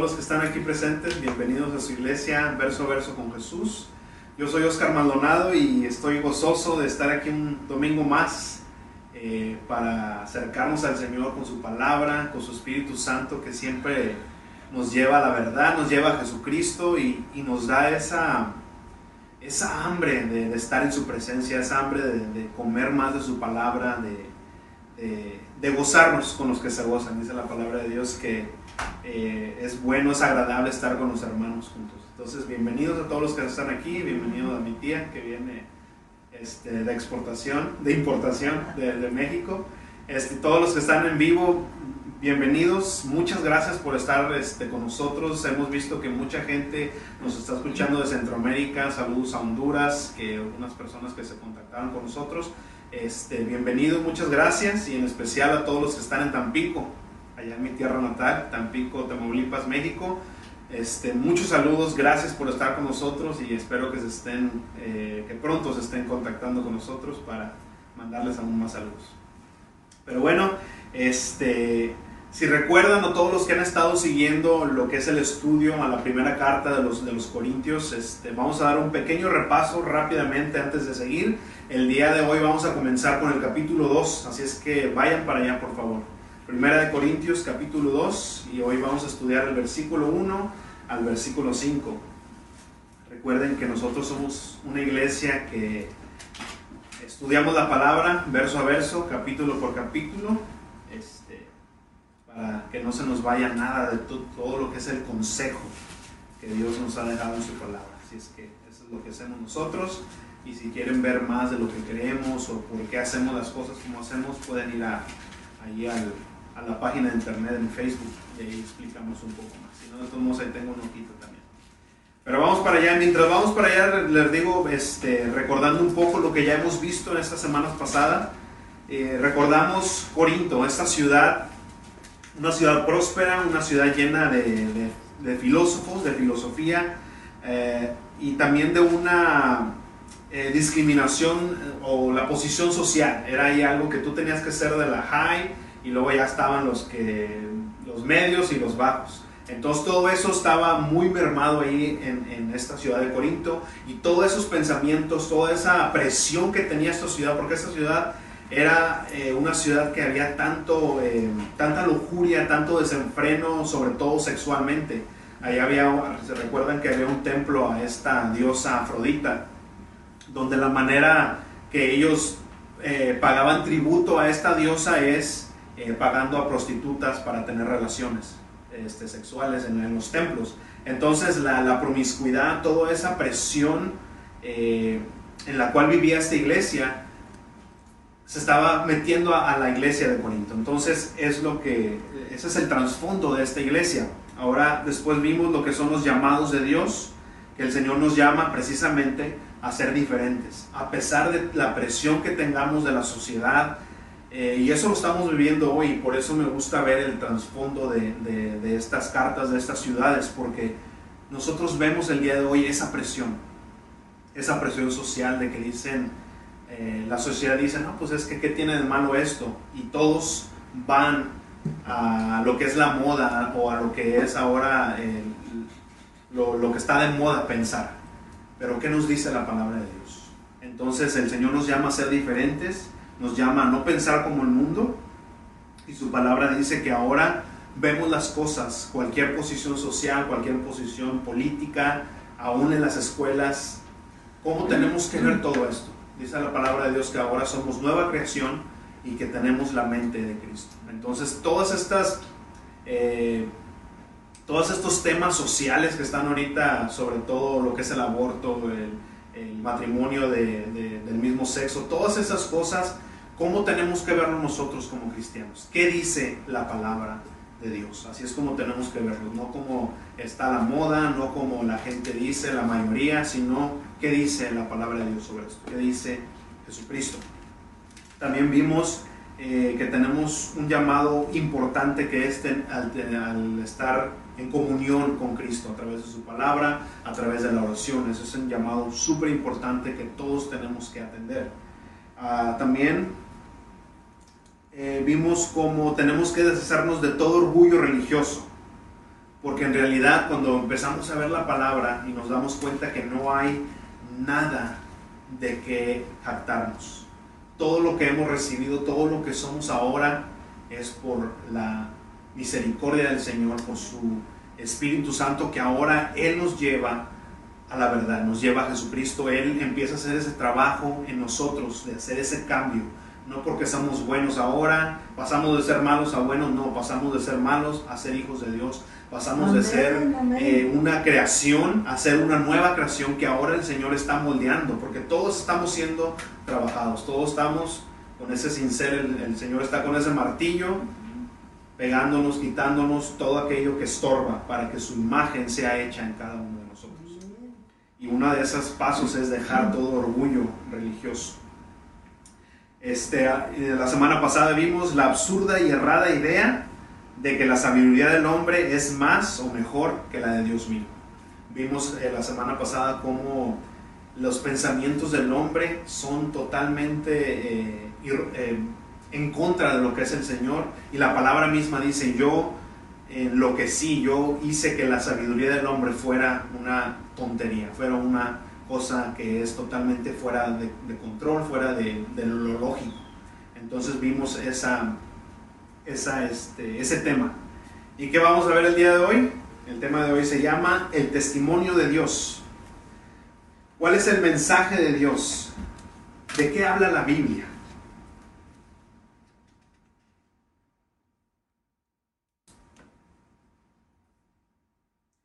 todos los que están aquí presentes. Bienvenidos a su iglesia Verso a Verso con Jesús. Yo soy Oscar Maldonado y estoy gozoso de estar aquí un domingo más eh, para acercarnos al Señor con su palabra, con su Espíritu Santo que siempre nos lleva a la verdad, nos lleva a Jesucristo y, nos da esa, esa hambre de, estar en su presencia, esa hambre de, comer más de su palabra, de, de, gozarnos con los que se gozan. Dice la palabra de Dios que eh, es bueno, es agradable estar con los hermanos juntos. Entonces, bienvenidos a todos los que están aquí, bienvenido a mi tía que viene este, de exportación, de importación de, México. Este, todos los que están en vivo, bienvenidos. Muchas gracias por estar este, con nosotros. Hemos visto que mucha gente nos está escuchando de Centroamérica. Saludos a Honduras, que algunas personas que se contactaron con nosotros. Este, bienvenidos, muchas gracias y en especial a todos los que están en Tampico, allá en mi tierra natal, Tampico, Tamaulipas, México. Este, muchos saludos, gracias por estar con nosotros y espero que se estén, eh, que pronto se estén contactando con nosotros para mandarles aún más saludos. Pero bueno, este, si recuerdan o todos los que han estado siguiendo lo que es el estudio a la primera carta de los, de los Corintios, este, vamos a dar un pequeño repaso rápidamente antes de seguir. El día de hoy vamos a comenzar con el capítulo 2, así es que vayan para allá por favor. Primera de Corintios capítulo 2 y hoy vamos a estudiar el versículo 1 al versículo 5. Recuerden que nosotros somos una iglesia que estudiamos la palabra verso a verso, capítulo por capítulo para que no se nos vaya nada de todo lo que es el consejo que Dios nos ha dejado en su palabra. Así es que eso es lo que hacemos nosotros. Y si quieren ver más de lo que creemos o por qué hacemos las cosas como hacemos, pueden ir a, allí a la página de internet en Facebook y ahí explicamos un poco más. Si no, de todos modos ahí tengo un ojito también. Pero vamos para allá. Mientras vamos para allá, les digo, este, recordando un poco lo que ya hemos visto en estas semanas pasadas, eh, recordamos Corinto, esta ciudad una ciudad próspera, una ciudad llena de, filósofos, de filosofía eh, y también de una eh, discriminación eh, o la posición social. Era ahí algo que tú tenías que ser de la high y luego ya estaban los, que, los medios y los bajos. Entonces todo eso estaba muy mermado ahí en, en, esta ciudad de Corinto y todos esos pensamientos, toda esa presión que tenía esta ciudad, porque esta ciudad era eh, una ciudad que había tanto, eh, tanta lujuria, tanto desenfreno, sobre todo sexualmente. Ahí había, se recuerdan que había un templo a esta diosa Afrodita, donde la manera que ellos eh, pagaban tributo a esta diosa es pagando a prostitutas para tener relaciones este, sexuales en, los templos. Entonces la, promiscuidad, toda esa presión en la cual vivía esta iglesia, se estaba metiendo a, la iglesia de Corinto. Entonces, es lo que, ese es el trasfondo de esta iglesia. Ahora, después vimos lo que son los llamados de Dios, que el Señor nos llama precisamente a ser diferentes, a pesar de la presión que tengamos de la sociedad. Eh, y eso lo estamos viviendo hoy, por eso me gusta ver el trasfondo de, de estas cartas, de estas ciudades, porque nosotros vemos el día de hoy esa presión, esa presión social de que dicen, eh, la sociedad dice, no, pues es que ¿qué tiene de malo esto? Y todos van a lo que es la moda o a lo que es ahora lo, lo, que está de moda pensar. Pero ¿qué nos dice la palabra de Dios? Entonces el Señor nos llama a ser diferentes, nos llama a no pensar como el mundo. Y su palabra dice que ahora vemos las cosas, cualquier posición social, cualquier posición política, aún en las escuelas, cómo tenemos que ver todo esto dice la palabra de Dios que ahora somos nueva creación y que tenemos la mente de Cristo. Entonces, todas estas, eh, todos estos temas sociales que están ahorita, sobre todo lo que es el aborto, el, matrimonio del mismo sexo, todas esas cosas, ¿cómo tenemos que verlo nosotros como cristianos? ¿Qué dice la palabra de Dios? Así es como tenemos que verlo, no como está la moda, no como la gente dice, la mayoría, sino ¿Qué dice la palabra de Dios sobre esto? ¿Qué dice Jesucristo? También vimos eh, que tenemos un llamado importante que es al, estar en comunión con Cristo a través de su palabra, a través de la oración. Ese es un llamado súper importante que todos tenemos que atender. Ah, también eh, vimos cómo tenemos que deshacernos de todo orgullo religioso. Porque en realidad cuando empezamos a ver la palabra y nos damos cuenta que no hay nada de que jactarnos. Todo lo que hemos recibido, todo lo que somos ahora es por la misericordia del Señor, por su Espíritu Santo que ahora Él nos lleva a la verdad, nos lleva a Jesucristo. Él empieza a hacer ese trabajo en nosotros, de hacer ese cambio. No porque somos buenos ahora, pasamos de ser malos a buenos, no, pasamos de ser malos a ser hijos de Dios. Pasamos de ser eh, una creación a ser una nueva creación que ahora el Señor está moldeando, porque todos estamos siendo trabajados, todos estamos con ese cincel, el, el Señor está con ese martillo, pegándonos, quitándonos todo aquello que estorba para que su imagen sea hecha en cada uno de nosotros. Y uno de esos pasos es dejar todo orgullo religioso. Este, la semana pasada vimos la absurda y errada idea de que la sabiduría del hombre es más o mejor que la de Dios mismo. Vimos eh, la semana pasada cómo los pensamientos del hombre son totalmente eh, eh, en contra de lo que es el Señor y la palabra misma dice, yo lo que sí, yo hice que la sabiduría del hombre fuera una tontería, fuera una cosa que es totalmente fuera de, control, fuera de, de, lo lógico. Entonces vimos esa, esa, este, ese tema. ¿Y qué vamos a ver el día de hoy? El tema de hoy se llama el testimonio de Dios. ¿Cuál es el mensaje de Dios? ¿De qué habla la Biblia?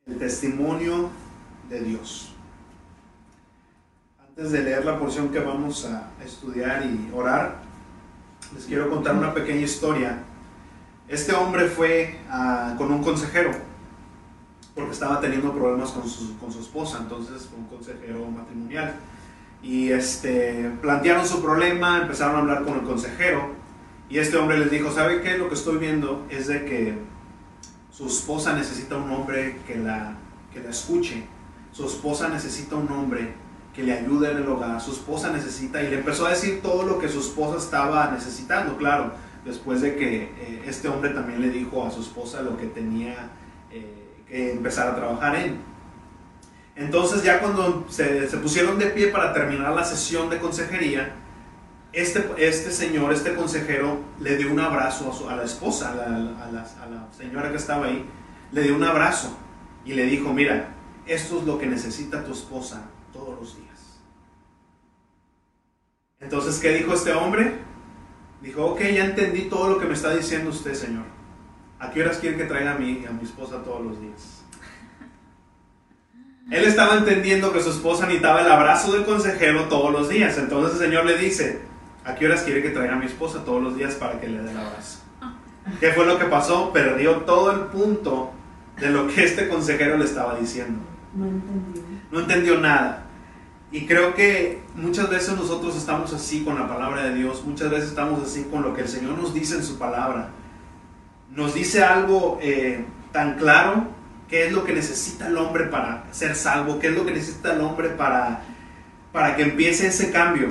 El testimonio de Dios. Antes de leer la porción que vamos a estudiar y orar, les quiero contar una pequeña historia este hombre fue ah, con un consejero porque estaba teniendo problemas con su, con su esposa, entonces fue un consejero matrimonial. Y este, plantearon su problema, empezaron a hablar con el consejero y este hombre les dijo, ¿sabe qué? Lo que estoy viendo es de que su esposa necesita un hombre que la, que la escuche, su esposa necesita un hombre que le ayude en el hogar, su esposa necesita, y le empezó a decir todo lo que su esposa estaba necesitando, claro después de que eh, este hombre también le dijo a su esposa lo que tenía eh, que empezar a trabajar en. Entonces ya cuando se, pusieron de pie para terminar la sesión de consejería, este, este señor, este consejero, le dio un abrazo a, la esposa, a la, señora que estaba ahí, le dio un abrazo y le dijo, mira, esto es lo que necesita tu esposa todos los días. Entonces, ¿qué dijo este hombre? Dijo, ok, ya entendí todo lo que me está diciendo usted, Señor. ¿A qué horas quiere que traiga a mí y a mi esposa todos los días? Él estaba entendiendo que su esposa necesitaba el abrazo del consejero todos los días. Entonces el Señor le dice, ¿a qué horas quiere que traiga a mi esposa todos los días para que le dé el abrazo? ¿Qué fue lo que pasó? Perdió todo el punto de lo que este consejero le estaba diciendo. No entendió. No entendió nada. Y creo que muchas veces nosotros estamos así con la palabra de Dios, muchas veces estamos así con lo que el Señor nos dice en su palabra. Nos dice algo eh, tan claro, qué es lo que necesita el hombre para ser salvo, qué es lo que necesita el hombre para, para que empiece ese cambio.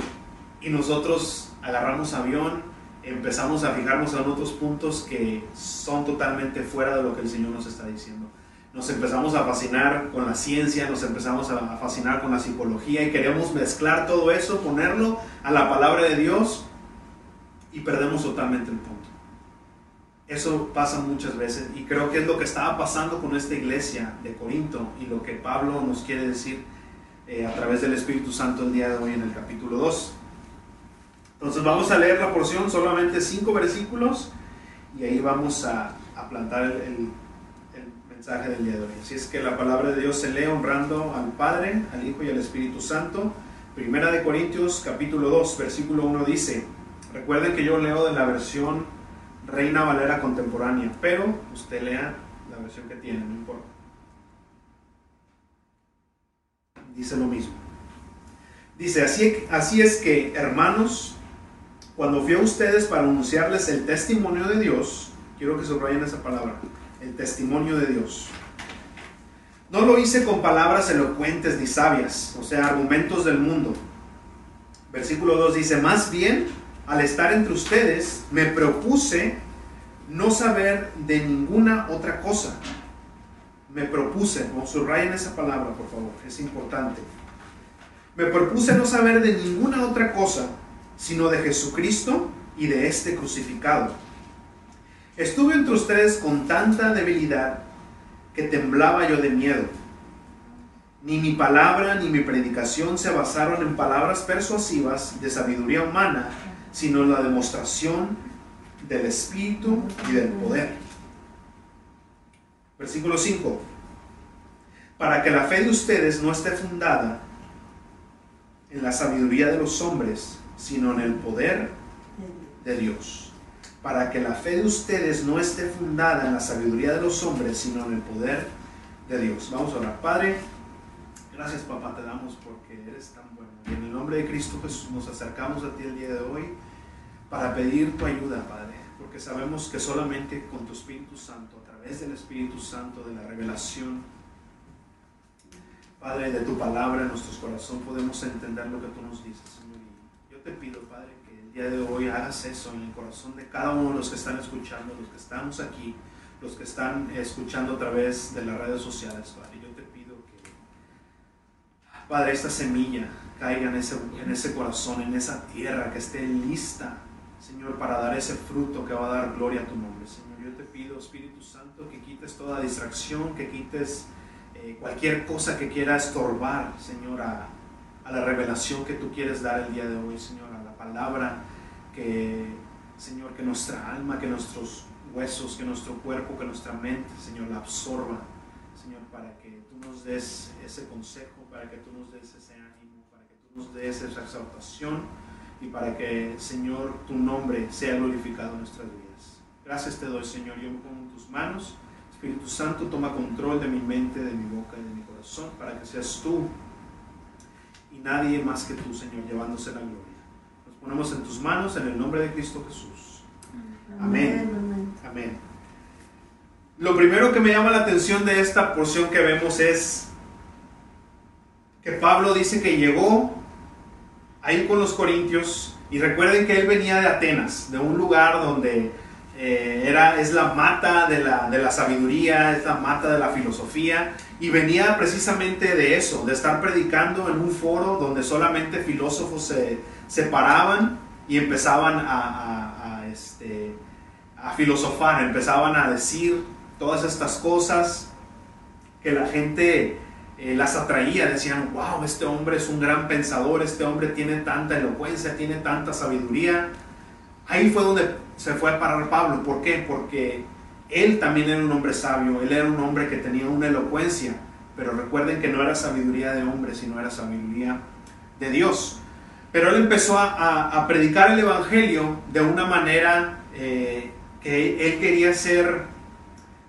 Y nosotros agarramos avión, empezamos a fijarnos en otros puntos que son totalmente fuera de lo que el Señor nos está diciendo nos empezamos a fascinar con la ciencia, nos empezamos a fascinar con la psicología y queremos mezclar todo eso, ponerlo a la palabra de Dios y perdemos totalmente el punto. Eso pasa muchas veces y creo que es lo que estaba pasando con esta iglesia de Corinto y lo que Pablo nos quiere decir eh, a través del Espíritu Santo el día de hoy en el capítulo 2. Entonces vamos a leer la porción, solamente cinco versículos y ahí vamos a, plantar el Así es que la palabra de Dios se lee honrando al Padre, al Hijo y al Espíritu Santo. Primera de Corintios capítulo 2, versículo 1 dice, recuerden que yo leo de la versión Reina Valera contemporánea, pero usted lea la versión que tiene, no importa. Dice lo mismo. Dice, así, así es que, hermanos, cuando fui a ustedes para anunciarles el testimonio de Dios, quiero que subrayen esa palabra, el testimonio de Dios. No lo hice con palabras elocuentes ni sabias, o sea, argumentos del mundo. Versículo 2 dice, más bien, al estar entre ustedes, me propuse no saber de ninguna otra cosa, me propuse, o subrayen esa palabra por favor, es importante. Me propuse no saber de ninguna otra cosa sino de Jesucristo y de este crucificado. Estuve entre ustedes con tanta debilidad que temblaba yo de miedo. Ni mi palabra ni mi predicación se basaron en palabras persuasivas de sabiduría humana, sino en la demostración del Espíritu y del poder. Versículo 5. Para que la fe de ustedes no esté fundada en la sabiduría de los hombres, sino en el poder de Dios. Para que la fe de ustedes no esté fundada en la sabiduría de los hombres, sino en el poder de Dios. Vamos a orar. Padre, gracias papá, te damos porque eres tan bueno. Y en el nombre de Cristo Jesús nos acercamos a ti el día de hoy para pedir tu ayuda, Padre, porque sabemos que solamente con tu Espíritu Santo, a través del Espíritu Santo, de la revelación, Padre, de tu palabra en nuestros corazones podemos entender lo que tú nos dices, Señor. Yo te pido, Padre, día de hoy hagas eso en el corazón de cada uno de los que están escuchando, los que estamos aquí, los que están escuchando a través de las redes sociales, Padre. Yo te pido que, Padre, esta semilla caiga en ese, en ese corazón, en esa tierra, que esté lista, Señor, para dar ese fruto que va a dar gloria a tu nombre, Señor. Yo te pido, Espíritu Santo, que quites toda distracción, que quites eh, cualquier cosa que quiera estorbar, Señor, a, a, la revelación que tú quieres dar el día de hoy, Señor, palabra que, Señor, que nuestra alma, que nuestros huesos, que nuestro cuerpo, que nuestra mente, Señor, la absorba, Señor, para que tú nos des ese consejo, para que tú nos des ese ánimo, para que tú nos des esa exaltación y para que, Señor, tu nombre sea glorificado en nuestras vidas. Gracias te doy, Señor, yo me pongo en tus manos. Espíritu Santo, toma control de mi mente, de mi boca y de mi corazón para que seas tú y nadie más que tú, Señor, llevándose la gloria. Ponemos en tus manos en el nombre de Cristo Jesús. Amén. Amén. Amén. Lo primero que me llama la atención de esta porción que vemos es que Pablo dice que llegó ahí con los corintios y recuerden que él venía de Atenas, de un lugar donde eh, era, es la mata de la, de la sabiduría, es la mata de la filosofía, y venía precisamente de eso, de estar predicando en un foro donde solamente filósofos se, se paraban y empezaban a, este, a filosofar, empezaban a decir todas estas cosas que la gente eh, las atraía, decían, wow, este hombre es un gran pensador, este hombre tiene tanta elocuencia, tiene tanta sabiduría. Ahí fue donde se fue a parar Pablo. ¿Por qué? Porque él también era un hombre sabio, él era un hombre que tenía una elocuencia, pero recuerden que no era sabiduría de hombre, sino era sabiduría de Dios. Pero él empezó a, predicar el Evangelio de una manera eh, que él quería ser,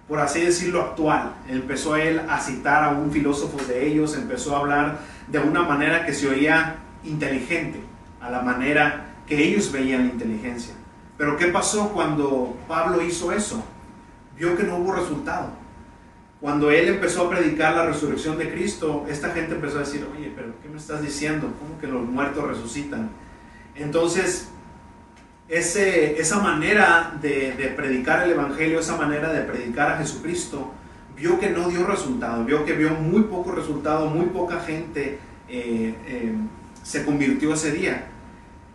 por así decirlo, actual. Empezó él a citar a un filósofo de ellos, empezó a hablar de una manera que se oía inteligente, a la manera que ellos veían la inteligencia. Pero ¿qué pasó cuando Pablo hizo eso? Vio que no hubo resultado. Cuando él empezó a predicar la resurrección de Cristo, esta gente empezó a decir, oye, pero ¿qué me estás diciendo? ¿Cómo que los muertos resucitan? Entonces, ese, esa manera de, de, predicar el Evangelio, esa manera de predicar a Jesucristo, vio que no dio resultado, vio que vio muy poco resultado, muy poca gente eh, eh, se convirtió ese día.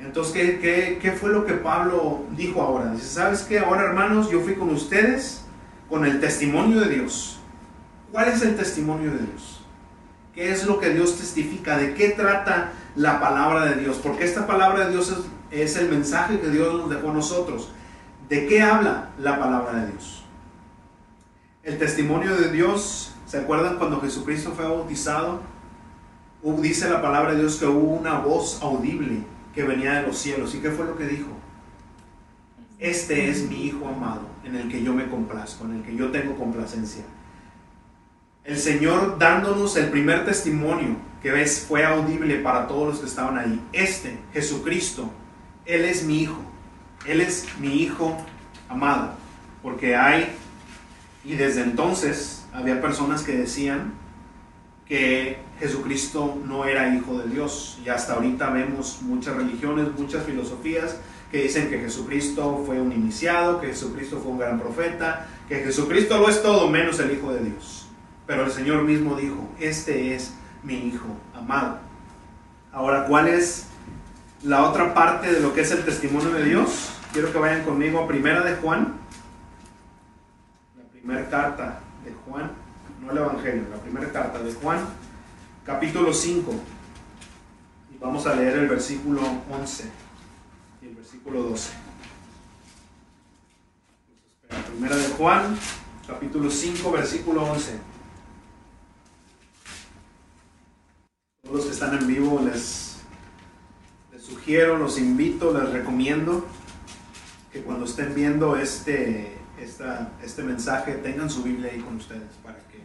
Entonces, ¿qué, ¿qué, qué, fue lo que Pablo dijo ahora? Dice, ¿sabes qué? Ahora, hermanos, yo fui con ustedes con el testimonio de Dios. ¿Cuál es el testimonio de Dios? ¿Qué es lo que Dios testifica? ¿De qué trata la palabra de Dios? Porque esta palabra de Dios es, el mensaje que Dios nos dejó a nosotros. ¿De qué habla la palabra de Dios? El testimonio de Dios, ¿se acuerdan cuando Jesucristo fue bautizado? Dice la palabra de Dios que hubo una voz audible que venía de los cielos. ¿Y qué fue lo que dijo? Este es mi Hijo amado, en el que yo me complazco, en el que yo tengo complacencia. El Señor dándonos el primer testimonio que ves fue audible para todos los que estaban ahí. Este, Jesucristo, Él es mi Hijo. Él es mi Hijo amado. Porque hay, y desde entonces había personas que decían que Jesucristo no era hijo de Dios. Y hasta ahorita vemos muchas religiones, muchas filosofías que dicen que Jesucristo fue un iniciado, que Jesucristo fue un gran profeta, que Jesucristo lo es todo menos el Hijo de Dios. Pero el Señor mismo dijo, este es mi Hijo amado. Ahora, ¿cuál es la otra parte de lo que es el testimonio de Dios? Quiero que vayan conmigo a Primera de Juan, la primera carta de Juan, no el Evangelio, la primera carta de Juan, capítulo 5. Y vamos a leer el versículo 11 y el versículo 12. Primera de Juan, capítulo 5, versículo 11. Todos los que están en vivo les, les sugiero, los invito, les recomiendo que cuando estén viendo este, esta, este mensaje tengan su Biblia ahí con ustedes para que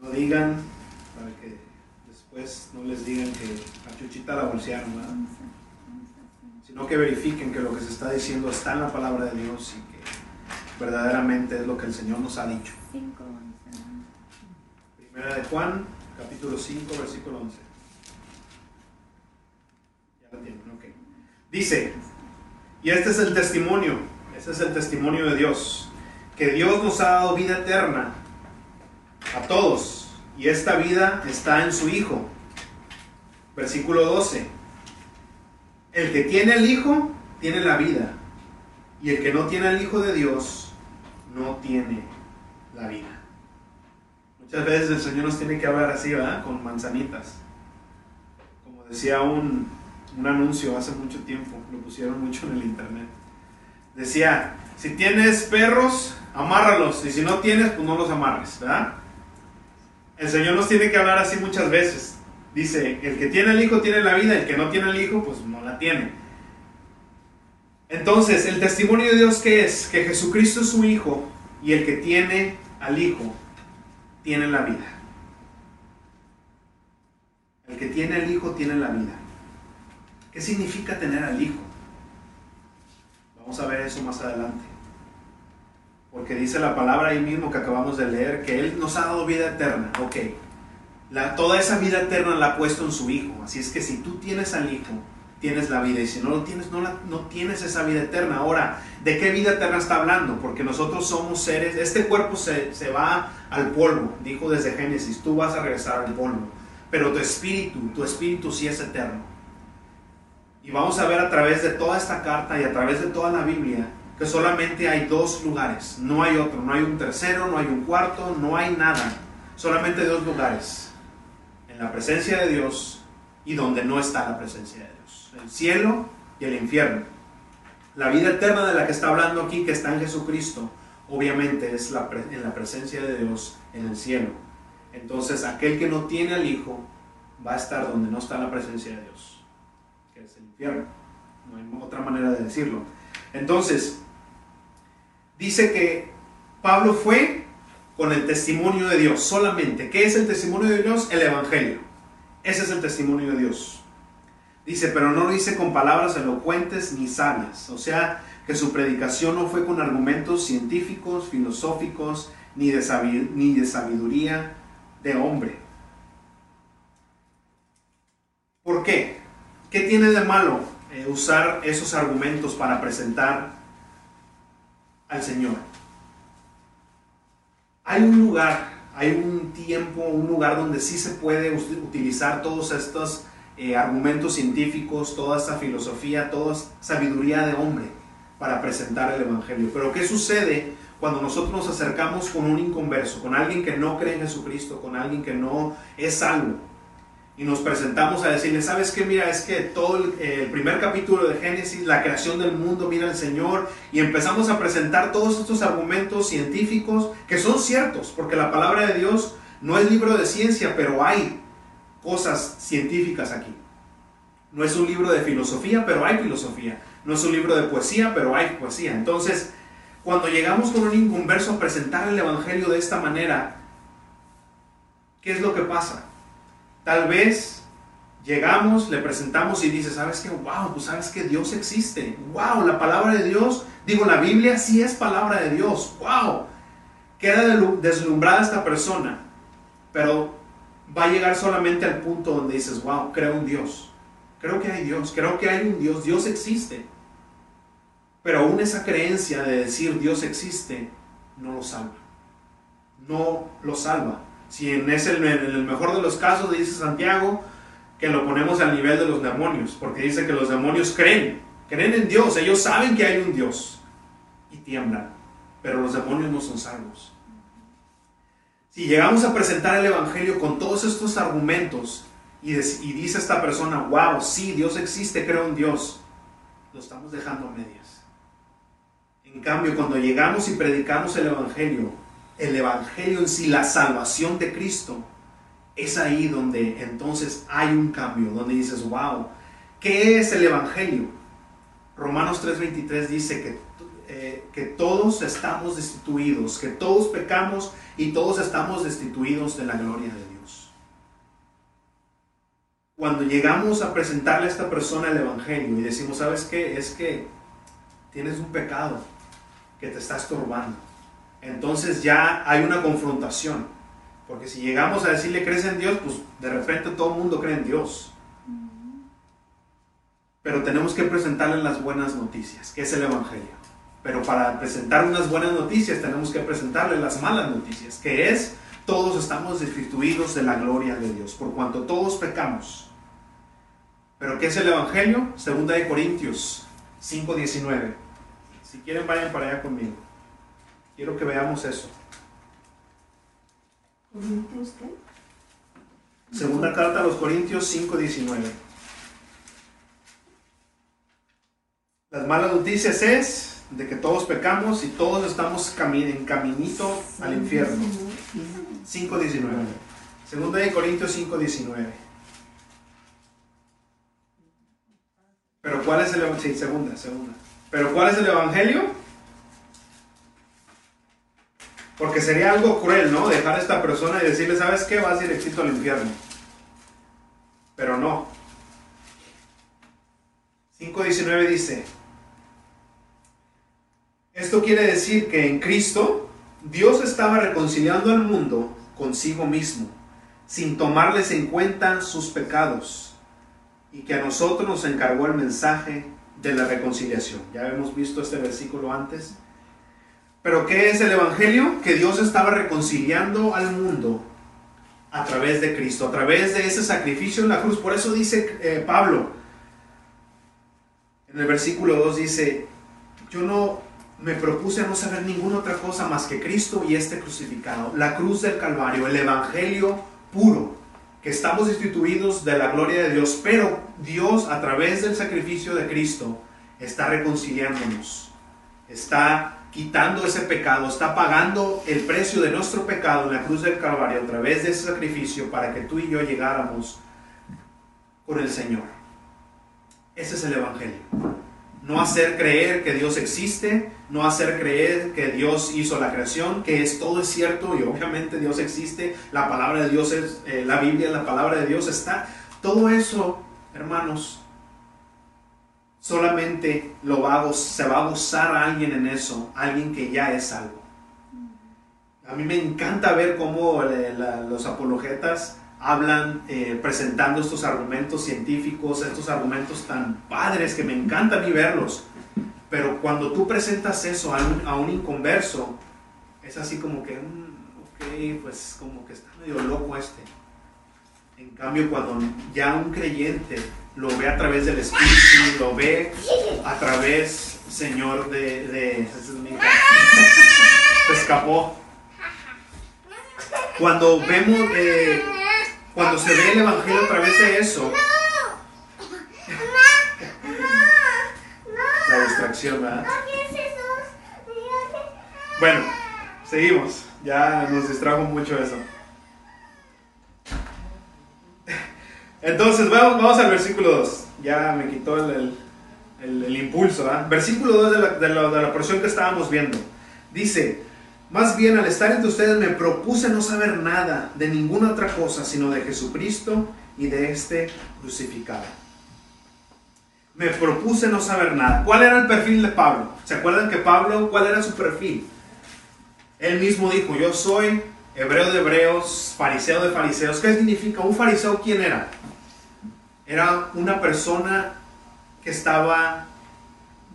no digan, para que después no les digan que a Chuchita la bolsearon, ¿verdad? sino que verifiquen que lo que se está diciendo está en la palabra de Dios y que verdaderamente es lo que el Señor nos ha dicho. Primera de Juan, capítulo 5, versículo 11. Ya lo tienen, ok. Dice, y este es el testimonio, este es el testimonio de Dios, que Dios nos ha dado vida eterna a todos, y esta vida está en su Hijo. Versículo 12. El que tiene al Hijo, tiene la vida. Y el que no tiene al Hijo de Dios, no tiene la vida. Muchas veces el Señor nos tiene que hablar así, ¿verdad? Con manzanitas. Como decía un, un anuncio hace mucho tiempo, lo pusieron mucho en el internet. Decía, si tienes perros, amárralos. Y si no tienes, pues no los amarres, ¿verdad? El Señor nos tiene que hablar así muchas veces. Dice, el que tiene el hijo tiene la vida, el que no tiene el hijo, pues no la tiene. Entonces, el testimonio de Dios que es que Jesucristo es su hijo y el que tiene al hijo tiene la vida. El que tiene al hijo tiene la vida. ¿Qué significa tener al hijo? Vamos a ver eso más adelante. Porque dice la palabra ahí mismo que acabamos de leer, que Él nos ha dado vida eterna. Ok, toda esa vida eterna la ha puesto en su Hijo. Así es que si tú tienes al Hijo, tienes la vida. Y si no lo tienes, no, no tienes esa vida eterna. Ahora, ¿de qué vida eterna está hablando? Porque nosotros somos seres, este cuerpo se, se va al polvo, dijo desde Génesis, tú vas a regresar al polvo. Pero tu espíritu, tu espíritu sí es eterno. Y vamos a ver a través de toda esta carta y a través de toda la Biblia que solamente hay dos lugares, no hay otro, no hay un tercero, no hay un cuarto, no hay nada, solamente dos lugares la presencia de Dios y donde no está la presencia de Dios. El cielo y el infierno. La vida eterna de la que está hablando aquí, que está en Jesucristo, obviamente es en la presencia de Dios en el cielo. Entonces, aquel que no tiene al Hijo va a estar donde no está la presencia de Dios, que es el infierno. No hay otra manera de decirlo. Entonces, dice que Pablo fue con el testimonio de Dios solamente. ¿Qué es el testimonio de Dios? El Evangelio. Ese es el testimonio de Dios. Dice, pero no lo dice con palabras elocuentes ni sabias. O sea, que su predicación no fue con argumentos científicos, filosóficos, ni de, ni de sabiduría de hombre. ¿Por qué? ¿Qué tiene de malo eh, usar esos argumentos para presentar al Señor? hay un lugar, hay un tiempo, un lugar donde sí se puede utilizar todos estos eh, argumentos científicos, toda esta filosofía, toda sabiduría de hombre para presentar el Evangelio. Pero ¿qué sucede cuando nosotros nos acercamos con un inconverso, con alguien que no cree en Jesucristo, con alguien que no es salvo? Y nos presentamos a decirle, ¿sabes qué? Mira, es que todo el, primer capítulo de Génesis, la creación del mundo, mira el Señor, y empezamos a presentar todos estos argumentos científicos que son ciertos, porque la palabra de Dios no es libro de ciencia, pero hay cosas científicas aquí. No es un libro de filosofía, pero hay filosofía. No es un libro de poesía, pero hay poesía. Entonces, cuando llegamos con un inconverso a presentar el Evangelio de esta manera, ¿qué es lo que pasa? Tal vez llegamos, le presentamos y dice, ¿sabes qué? Wow, pues sabes que Dios existe. Wow, la palabra de Dios, digo, la Biblia sí es palabra de Dios. Wow. Queda deslumbrada esta persona, pero va a llegar solamente al punto donde dices, wow, creo en Dios. Creo que hay Dios, creo que hay un Dios, Dios existe. Pero aún esa creencia de decir Dios existe no lo salva. no lo salva. Si en, ese, en el mejor de los casos dice Santiago que lo ponemos al nivel de los demonios, porque dice que los demonios creen, creen en Dios, ellos saben que hay un Dios y tiemblan, pero los demonios no son salvos. Si llegamos a presentar el Evangelio con todos estos argumentos y, y dice esta persona, wow, sí, Dios existe, creo en Dios, lo estamos dejando a medias. En cambio, cuando llegamos y predicamos el Evangelio, el Evangelio en sí, la salvación de Cristo, es ahí donde entonces hay un cambio, donde dices, wow, ¿qué es el Evangelio? Romanos 3:23 dice que, eh, que todos estamos destituidos, que todos pecamos y todos estamos destituidos de la gloria de Dios. Cuando llegamos a presentarle a esta persona el Evangelio y decimos, ¿sabes qué? Es que tienes un pecado que te está estorbando entonces ya hay una confrontación. Porque si llegamos a decirle crees en Dios, pues de repente todo el mundo cree en Dios. Pero tenemos que presentarle las buenas noticias, que es el Evangelio. Pero para presentar unas buenas noticias tenemos que presentarle las malas noticias, que es todos estamos destituidos de la gloria de Dios, por cuanto todos pecamos. Pero ¿qué es el Evangelio? Segunda de Corintios 5:19. Si quieren vayan para allá conmigo. Quiero que veamos eso. Segunda carta a los Corintios 5:19. Las malas noticias es de que todos pecamos y todos estamos en caminito al infierno. 5:19. Segunda de Corintios 5:19. Pero ¿cuál es el sí, segunda, segunda. Pero ¿cuál es el evangelio? Porque sería algo cruel, ¿no? Dejar a esta persona y decirle, ¿sabes qué? Vas directito al infierno. Pero no. 5.19 dice, esto quiere decir que en Cristo Dios estaba reconciliando al mundo consigo mismo, sin tomarles en cuenta sus pecados, y que a nosotros nos encargó el mensaje de la reconciliación. Ya hemos visto este versículo antes. Pero ¿qué es el Evangelio? Que Dios estaba reconciliando al mundo a través de Cristo, a través de ese sacrificio en la cruz. Por eso dice eh, Pablo, en el versículo 2 dice, yo no me propuse a no saber ninguna otra cosa más que Cristo y este crucificado, la cruz del Calvario, el Evangelio puro, que estamos instituidos de la gloria de Dios, pero Dios a través del sacrificio de Cristo está reconciliándonos, está quitando ese pecado, está pagando el precio de nuestro pecado en la cruz del Calvario a través de ese sacrificio para que tú y yo llegáramos con el Señor. Ese es el Evangelio. No hacer creer que Dios existe, no hacer creer que Dios hizo la creación, que es todo es cierto y obviamente Dios existe, la palabra de Dios es, eh, la Biblia, la palabra de Dios está. Todo eso, hermanos, solamente lo va a, se va a gozar a alguien en eso, alguien que ya es salvo. A mí me encanta ver cómo eh, los apologetas hablan eh, presentando estos argumentos científicos, estos argumentos tan padres que me encanta a mí verlos. Pero cuando tú presentas eso a un, inconverso, es así como que, mm, ok, pues como que está medio loco este. En cambio, cuando ya un creyente lo ve a través del Espíritu, lo ve a través, Señor, de... de se escapó. Cuando vemos, eh, cuando se ve el Evangelio a través de eso, la distracción, ¿verdad? Bueno, seguimos. Ya nos distrajo mucho eso. Entonces, vamos, vamos al versículo 2. Ya me quitó el, el, impulso. Versículo 2 de la, de, la, de la porción que estábamos viendo. Dice, más bien al estar entre ustedes me propuse no saber nada de ninguna otra cosa sino de Jesucristo y de este crucificado. Me propuse no saber nada. ¿Cuál era el perfil de Pablo? ¿Se acuerdan que Pablo, cuál era su perfil? Él mismo dijo, yo soy hebreo de hebreos, fariseo de fariseos. ¿Qué significa? ¿Un fariseo quién era? Era una persona que estaba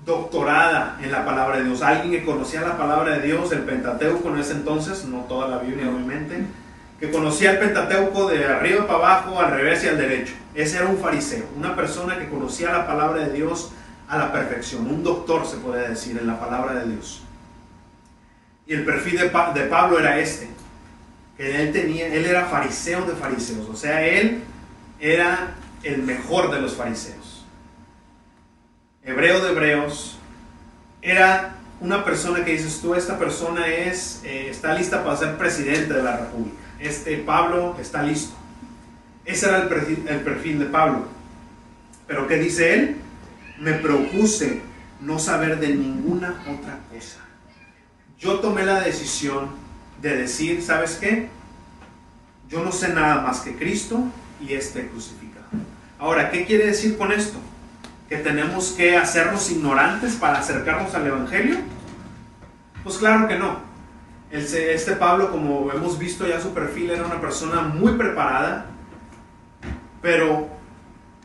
doctorada en la palabra de Dios, alguien que conocía la palabra de Dios, el Pentateuco en ese entonces, no toda la Biblia obviamente, que conocía el Pentateuco de arriba para abajo, al revés y al derecho. Ese era un fariseo, una persona que conocía la palabra de Dios a la perfección, un doctor se puede decir en la palabra de Dios. Y el perfil de, Pablo era este, que él tenía, él era fariseo de fariseos, o sea, él era el mejor de los fariseos. Hebreo de hebreos, era una persona que dices tú, esta persona es, eh, está lista para ser presidente de la República. Este Pablo está listo. Ese era el perfil, de Pablo. Pero ¿qué dice él? Me propuse no saber de ninguna otra cosa. Yo tomé la decisión de decir, ¿sabes qué? Yo no sé nada más que Cristo y este crucificado. Ahora, ¿qué quiere decir con esto? ¿Que tenemos que hacernos ignorantes para acercarnos al Evangelio? Pues claro que no. Este Pablo, como hemos visto ya su perfil, era una persona muy preparada, pero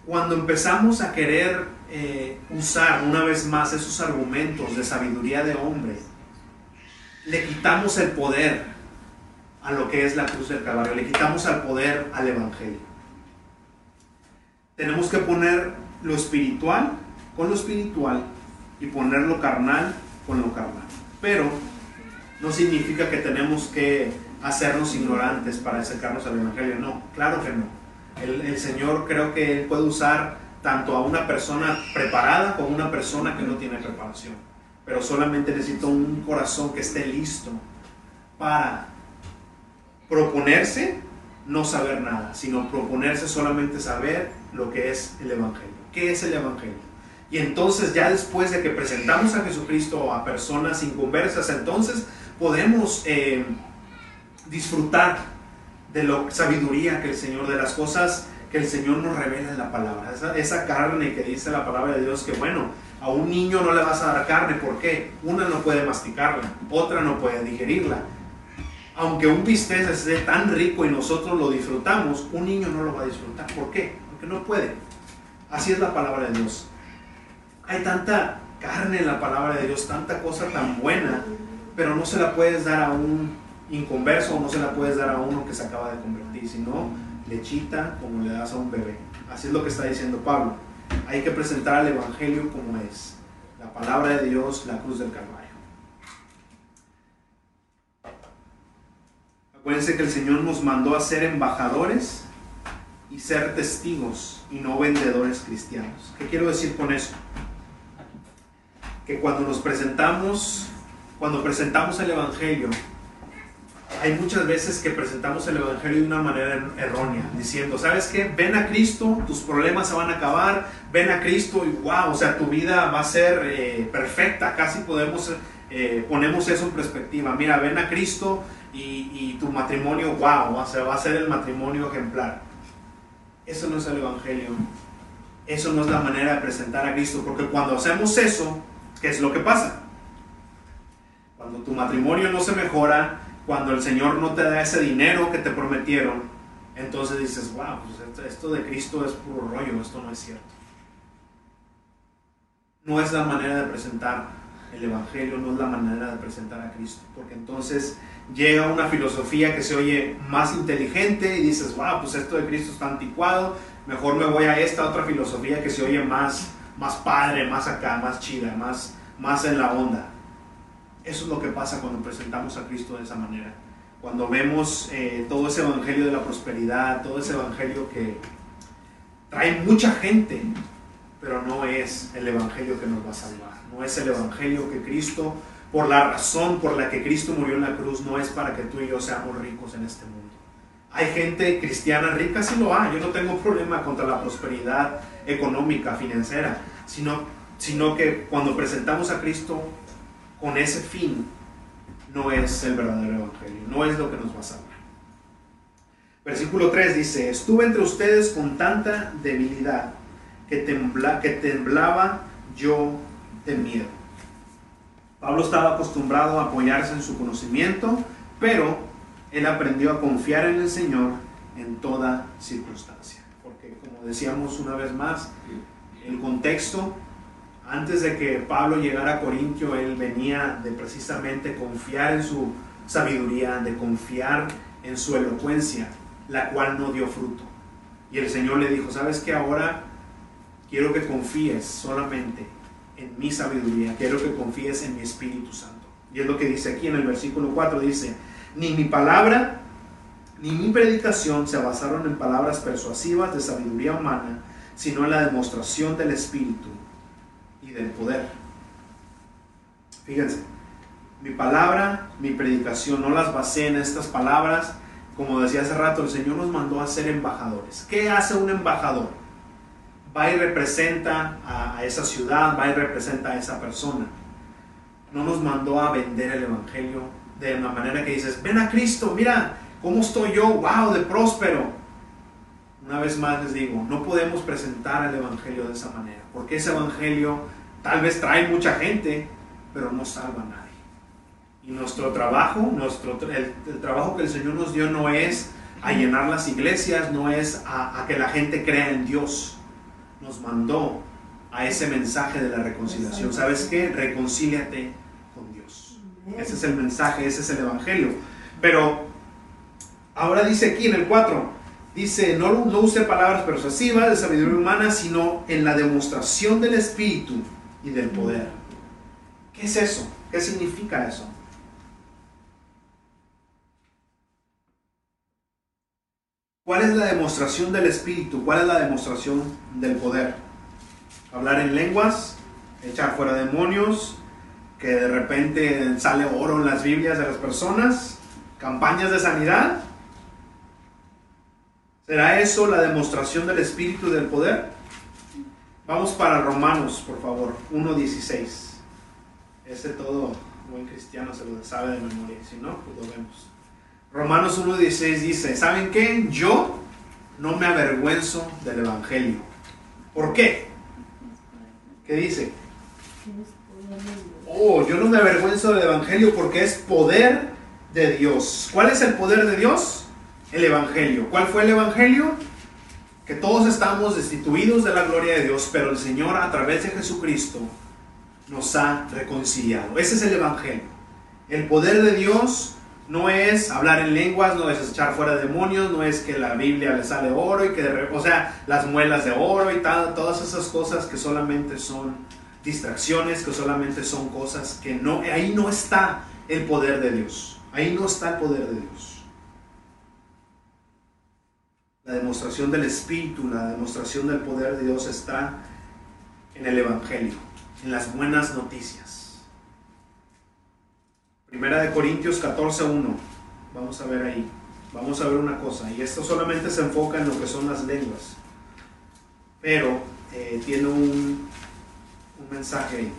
cuando empezamos a querer eh, usar una vez más esos argumentos de sabiduría de hombre, le quitamos el poder a lo que es la cruz del Calvario, le quitamos el poder al Evangelio. Tenemos que poner lo espiritual con lo espiritual y poner lo carnal con lo carnal. Pero no significa que tenemos que hacernos ignorantes para acercarnos al Evangelio. No, claro que no. El, Señor creo que Él puede usar tanto a una persona preparada como a una persona que no tiene preparación. Pero solamente necesita un corazón que esté listo para proponerse no saber nada, sino proponerse solamente saber lo que es el Evangelio. ¿Qué es el Evangelio? Y entonces ya después de que presentamos a Jesucristo a personas inconversas, entonces podemos eh, disfrutar de la sabiduría que el Señor, de las cosas que el Señor nos revela en la palabra. Esa, carne que dice la palabra de Dios, que bueno, a un niño no le vas a dar carne, ¿por qué? Una no puede masticarla, otra no puede digerirla. Aunque un bistec esté tan rico y nosotros lo disfrutamos, un niño no lo va a disfrutar. ¿Por qué? No puede. Así es la palabra de Dios. Hay tanta carne en la palabra de Dios, tanta cosa tan buena pero no se la puedes dar a un inconverso no se la puedes dar a uno que se acaba de convertir, sino lechita como le das a un bebé. Así es lo que está diciendo Pablo. Hay que presentar el Evangelio como es, la palabra de Dios, la cruz del Calvario. Acuérdense que el Señor nos mandó a ser embajadores y ser testigos y no vendedores cristianos. ¿Qué quiero decir con eso? Que cuando nos presentamos cuando presentamos el Evangelio, hay muchas veces que presentamos el Evangelio de una manera er-, errónea, diciendo, ¿sabes qué? Ven a Cristo, tus problemas se van a acabar, ven a Cristo y wow, o sea, tu vida va a ser eh, perfecta, casi podemos, eh, ponemos eso en perspectiva, mira, ven a Cristo y, tu matrimonio, wow, o sea, va a ser el matrimonio ejemplar. Eso no es el Evangelio, eso no es la manera de presentar a Cristo, porque cuando hacemos eso, ¿qué es lo que pasa? Cuando tu matrimonio no se mejora, cuando el Señor no te da ese dinero que te prometieron, entonces dices, wow, pues esto de Cristo es puro rollo, esto no es cierto. No es la manera de presentar el Evangelio, no es la manera de presentar a Cristo, porque entonces llega una filosofía que se oye más inteligente y dices, wow, pues esto de Cristo está anticuado, mejor me voy a esta otra filosofía que se oye más, más padre, más acá, más chida, más, más en la onda. Eso es lo que pasa cuando presentamos a Cristo de esa manera. Cuando vemos eh, todo ese evangelio de la prosperidad, todo ese evangelio que trae mucha gente, pero no es el evangelio que nos va a salvar. No es el evangelio que Cristo, por la razón por la que Cristo murió en la cruz, no es para que tú y yo seamos ricos en este mundo. Hay gente cristiana rica, sí lo hay. Yo no tengo problema contra la prosperidad económica, financiera, sino, sino que cuando presentamos a Cristo con ese fin no es el verdadero evangelio, no es lo que nos va a salvar. Versículo 3 dice, estuve entre ustedes con tanta debilidad que, tembla, que temblaba yo de miedo. Pablo estaba acostumbrado a apoyarse en su conocimiento, pero él aprendió a confiar en el Señor en toda circunstancia. Porque como decíamos una vez más, el contexto Antes de que Pablo llegara a Corintio, él venía de precisamente confiar en su sabiduría, de confiar en su elocuencia, la cual no dio fruto. Y el Señor le dijo, ¿sabes que ahora quiero que confíes solamente en mi sabiduría, quiero que confíes en mi Espíritu Santo? Y es lo que dice aquí en el versículo 4, dice, ni mi palabra ni mi predicación se basaron en palabras persuasivas de sabiduría humana, sino en la demostración del Espíritu y del poder. Fíjense, mi palabra, mi predicación, no las basé en estas palabras. Como decía hace rato, el Señor nos mandó a ser embajadores. ¿Qué hace un embajador? Va y representa a, esa ciudad, va y representa a esa persona. No nos mandó a vender el Evangelio de una manera que dices, ven a Cristo, mira cómo estoy yo, wow, de próspero. Una vez más les digo, no podemos presentar el Evangelio de esa manera, porque ese Evangelio tal vez trae mucha gente, pero no salva a nadie. Y nuestro trabajo, nuestro, el, trabajo que el Señor nos dio no es a llenar las iglesias, no es a, que la gente crea en Dios. Nos mandó a ese mensaje de la reconciliación. ¿Sabes qué? Reconcíliate con Dios. Ese es el mensaje, ese es el Evangelio. Pero ahora dice aquí en el 4, dice, no, no use palabras persuasivas de sabiduría humana, sino en la demostración del Espíritu y del poder. ¿Qué es eso? ¿Qué significa eso? ¿Cuál es la demostración del Espíritu? ¿Cuál es la demostración del poder? Hablar en lenguas, echar fuera demonios, que de repente sale oro en las Biblias de las personas, campañas de sanidad. ¿Será eso la demostración del Espíritu y del poder? Vamos para Romanos, por favor, 1.16. Ese todo buen cristiano se lo sabe de memoria, si no, pues lo vemos. Romanos 1.16 dice, ¿saben qué? Yo no me avergüenzo del Evangelio. ¿Por qué? ¿Qué dice? Oh, yo no me avergüenzo del Evangelio porque es poder de Dios. ¿Cuál es el poder de Dios? El Evangelio. ¿Cuál fue el Evangelio? Que todos estamos destituidos de la gloria de Dios, pero el Señor a través de Jesucristo nos ha reconciliado. Ese es el Evangelio. El poder de Dios no es hablar en lenguas, no es echar fuera demonios, no es que la Biblia le sale oro y que, o sea, las muelas de oro y todas esas cosas que solamente son distracciones, que solamente son cosas que no, ahí no está el poder de Dios, ahí no está el poder de Dios. La demostración del Espíritu, la demostración del poder de Dios está en el Evangelio, en las buenas noticias. Primera de Corintios 14.1. Vamos a ver ahí. Vamos a ver una cosa. Y esto solamente se enfoca en lo que son las lenguas. Pero eh, tiene un, un mensaje ahí.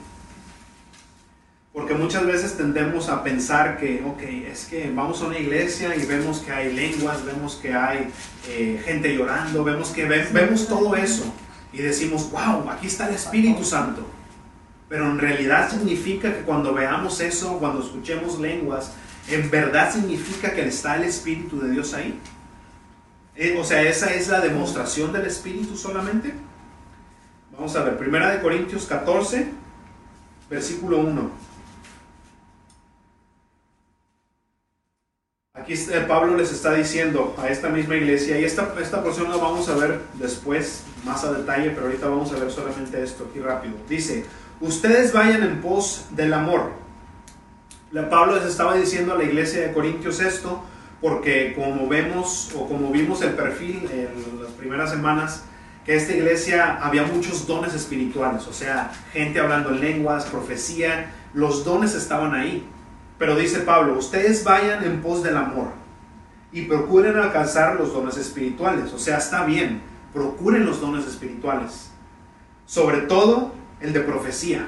Porque muchas veces tendemos a pensar que, ok, es que vamos a una iglesia y vemos que hay lenguas, vemos que hay eh, gente llorando, vemos que vemos todo eso. Y decimos, wow, aquí está el Espíritu Santo. Pero en realidad significa que cuando veamos eso, cuando escuchemos lenguas, en verdad significa que está el Espíritu de Dios ahí. Eh, o sea, esa es la demostración del Espíritu solamente. Vamos a ver, Primera de Corintios 14, versículo 1. Aquí Pablo les está diciendo a esta misma iglesia, y esta, esta porción la vamos a ver después, más a detalle, pero ahorita vamos a ver solamente esto aquí rápido. Dice, ustedes vayan en pos del amor. Pablo les estaba diciendo a la iglesia de Corintios esto porque como vemos o como vimos el perfil en las primeras semanas, que esta iglesia había muchos dones espirituales, o sea, gente hablando en lenguas, profecía, los dones estaban ahí. Pero dice Pablo, ustedes vayan en pos del amor y procuren alcanzar los dones espirituales, o sea, está bien, procuren los dones espirituales. Sobre todo el de profecía.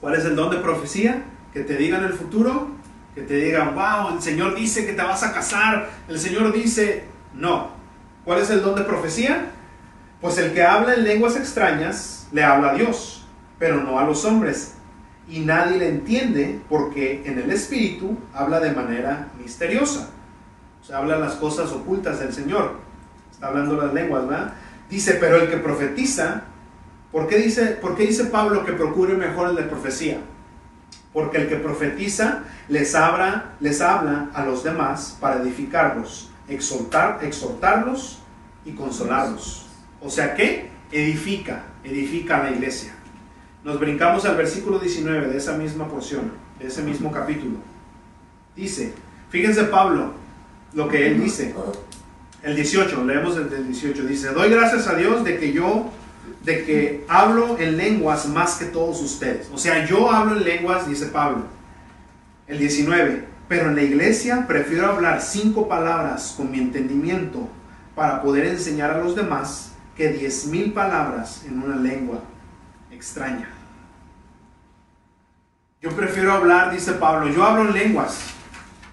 ¿Cuál es el don de profecía? Que te digan el futuro, que te digan, wow, el Señor dice que te vas a casar, el Señor dice, no. ¿Cuál es el don de profecía? Pues el que habla en lenguas extrañas le habla a Dios, pero no a los hombres. Y nadie le entiende porque en el Espíritu habla de manera misteriosa. O sea, habla las cosas ocultas del Señor. Está hablando las lenguas, ¿verdad? Dice, pero el que profetiza ¿Por qué dice, por qué dice Pablo que procure mejor el de profecía? Porque el que profetiza les habla, les habla a los demás para edificarlos, exhortar, exhortarlos y consolarlos. O sea que edifica, edifica a la iglesia. Nos brincamos al versículo 19 de esa misma porción, de ese mismo capítulo. Dice, fíjense Pablo, lo que él dice. El 18, leemos el 18, dice, doy gracias a Dios de que yo, de que hablo en lenguas más que todos ustedes. O sea, yo hablo en lenguas, dice Pablo. El 19, pero en la iglesia prefiero hablar cinco palabras con mi entendimiento para poder enseñar a los demás que diez mil palabras en una lengua extraña. Yo prefiero hablar, dice Pablo, yo hablo en lenguas,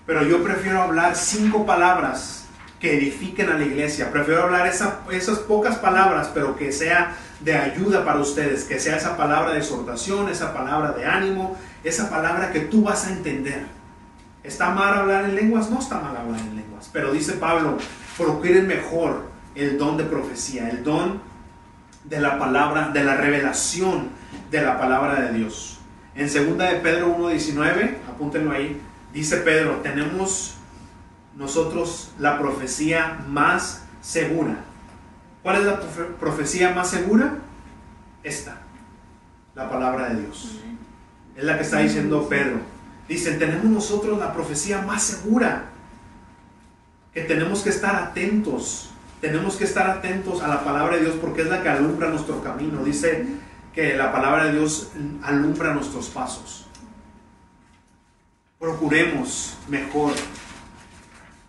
pero yo prefiero hablar cinco palabras que edifiquen a la iglesia. Prefiero hablar esas pocas palabras, pero que sea de ayuda para ustedes, que sea esa palabra de exhortación, esa palabra de ánimo, esa palabra que tú vas a entender. ¿Está mal hablar en lenguas? No está mal hablar en lenguas, pero dice Pablo, procuren mejor el don de profecía, el don de la palabra, de la revelación de la palabra de Dios. En 2 de Pedro 1.19, apúntenlo ahí, Dice Pedro, tenemos nosotros la profecía más segura. ¿Cuál es la profecía más segura? Esta, la palabra de Dios. Es la que está diciendo Pedro. Dicen, tenemos nosotros la profecía más segura. Que tenemos que estar atentos. Tenemos que estar atentos a la palabra de Dios porque es la que alumbra nuestro camino. Dice que la palabra de Dios alumbra nuestros pasos procuremos mejor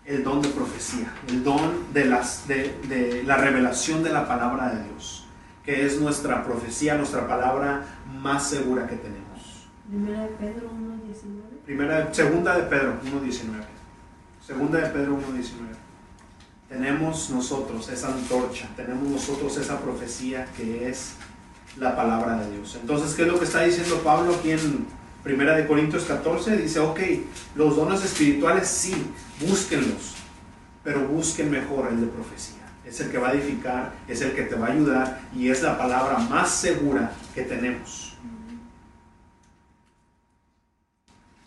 el don de profecía, el don de, las, de, la revelación de la palabra de Dios, que es nuestra profecía, nuestra palabra más segura que tenemos. Primera de Pedro 1.19. Primera, segunda de Pedro 1.19. Segunda de Pedro 1.19. Tenemos nosotros esa antorcha, tenemos nosotros esa profecía que es la palabra de Dios. Entonces, ¿qué es lo que está diciendo Pablo aquí en Primera de Corintios 14 dice, ok, los dones espirituales sí, búsquenlos, pero busquen mejor el de profecía. Es el que va a edificar, es el que te va a ayudar y es la palabra más segura que tenemos.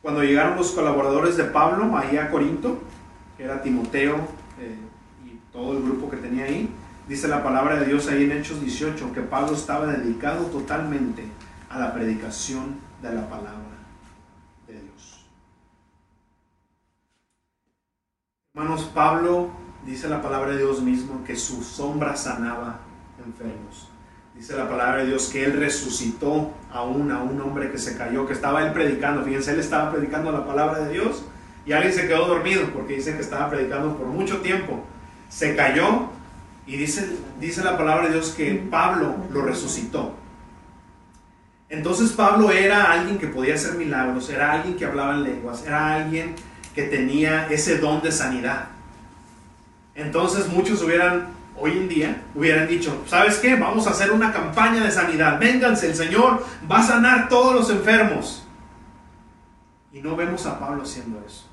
Cuando llegaron los colaboradores de Pablo ahí a Corinto, que era Timoteo eh, y todo el grupo que tenía ahí, dice la palabra de Dios ahí en Hechos 18 que Pablo estaba dedicado totalmente a la predicación de la palabra de Dios. Hermanos, Pablo dice la palabra de Dios mismo que su sombra sanaba enfermos. Dice la palabra de Dios que él resucitó aún a un hombre que se cayó, que estaba él predicando. Fíjense, él estaba predicando la palabra de Dios y alguien se quedó dormido porque dice que estaba predicando por mucho tiempo. Se cayó y dice, dice la palabra de Dios que Pablo lo resucitó. Entonces Pablo era alguien que podía hacer milagros, era alguien que hablaba en lenguas, era alguien que tenía ese don de sanidad. Entonces muchos hubieran, hoy en día, hubieran dicho, ¿sabes qué? Vamos a hacer una campaña de sanidad. Vénganse, el Señor va a sanar todos los enfermos. Y no vemos a Pablo haciendo eso.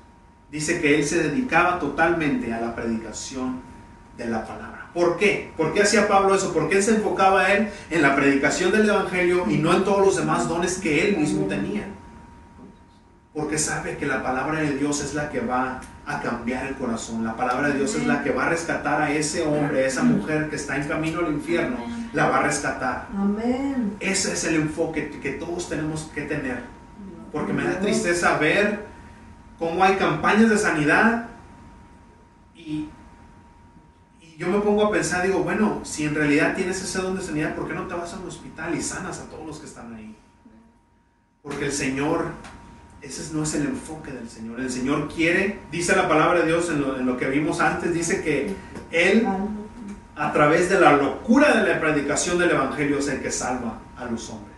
Dice que él se dedicaba totalmente a la predicación de la palabra. ¿Por qué? ¿Por qué hacía Pablo eso? ¿Por qué se enfocaba él en la predicación del Evangelio y no en todos los demás dones que él mismo tenía? Porque sabe que la palabra de Dios es la que va a cambiar el corazón. La palabra de Dios es la que va a rescatar a ese hombre, a esa mujer que está en camino al infierno. La va a rescatar. Amén. Ese es el enfoque que todos tenemos que tener. Porque me da tristeza ver cómo hay campañas de sanidad y yo me pongo a pensar, digo, bueno, si en realidad tienes ese don de sanidad, ¿por qué no te vas a un hospital y sanas a todos los que están ahí? Porque el Señor, ese no es el enfoque del Señor. El Señor quiere, dice la palabra de Dios en lo, que vimos antes, dice que Él, a través de la locura de la predicación del Evangelio, es el que salva a los hombres.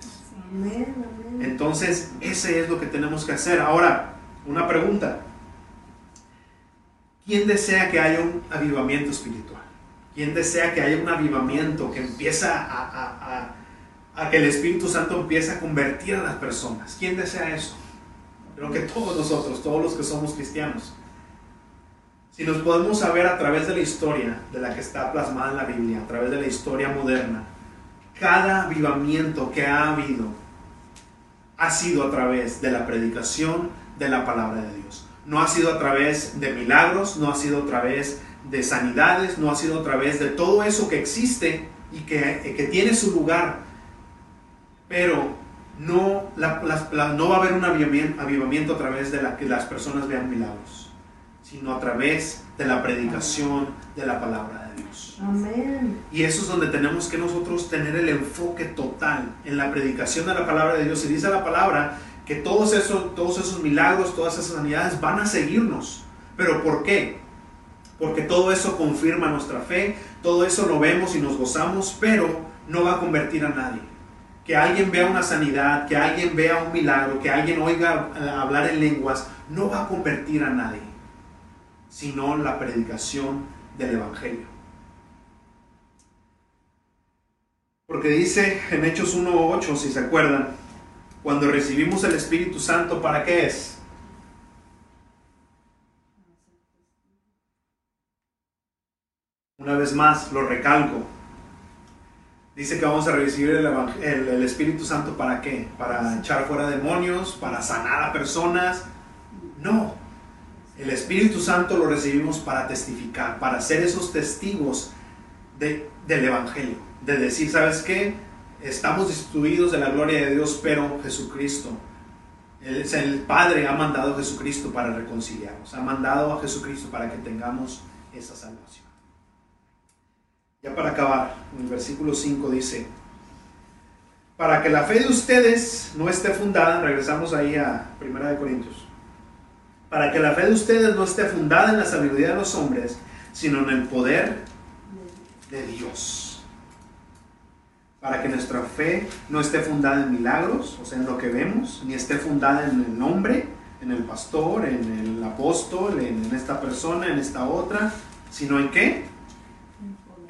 Entonces, ese es lo que tenemos que hacer. Ahora, una pregunta. ¿Quién desea que haya un avivamiento espiritual? ¿Quién desea que haya un avivamiento que empieza a, a, que el Espíritu Santo empiece a convertir a las personas? ¿Quién desea eso? Creo que todos nosotros, todos los que somos cristianos. Si nos podemos saber a través de la historia de la que está plasmada en la Biblia, a través de la historia moderna, cada avivamiento que ha habido ha sido a través de la predicación de la palabra de Dios. No ha sido a través de milagros, no ha sido a través de sanidades, no ha sido a través de todo eso que existe y que, que tiene su lugar. Pero no, no va a haber un avivamiento, a través de la que las personas vean milagros, sino a través de la predicación de la palabra de Dios. Amén. Y eso es donde tenemos que nosotros tener el enfoque total en la predicación de la palabra de Dios. Y dice la palabra que todos esos, todos esos milagros, todas esas sanidades van a seguirnos. ¿Pero por qué? Porque todo eso confirma nuestra fe, todo eso lo vemos y nos gozamos, pero no va a convertir a nadie. Que alguien vea una sanidad, que alguien vea un milagro, que alguien oiga hablar en lenguas, no va a convertir a nadie, sino la predicación del Evangelio. Porque dice en Hechos 1.8, si se acuerdan, cuando recibimos el Espíritu Santo, ¿para qué es? Una vez más, lo recalco. Dice que vamos a recibir el, Espíritu Santo para qué? Para echar fuera demonios, para sanar a personas. No. El Espíritu Santo lo recibimos para testificar, para ser esos testigos del Evangelio. De decir, ¿sabes qué? Estamos destruidos de la gloria de Dios, pero Jesucristo, el, el Padre ha mandado a Jesucristo para reconciliarnos. Ha mandado a Jesucristo para que tengamos esa salvación. Ya para acabar, en el versículo 5 dice, para que la fe de ustedes no esté fundada, regresamos ahí a 1 de Corintios, para que la fe de ustedes no esté fundada en la sabiduría de los hombres, sino en el poder de Dios. Para que nuestra fe no esté fundada en milagros, o sea, en lo que vemos, ni esté fundada en el nombre, en el pastor, en el apóstol, en esta persona, en esta otra, sino en qué?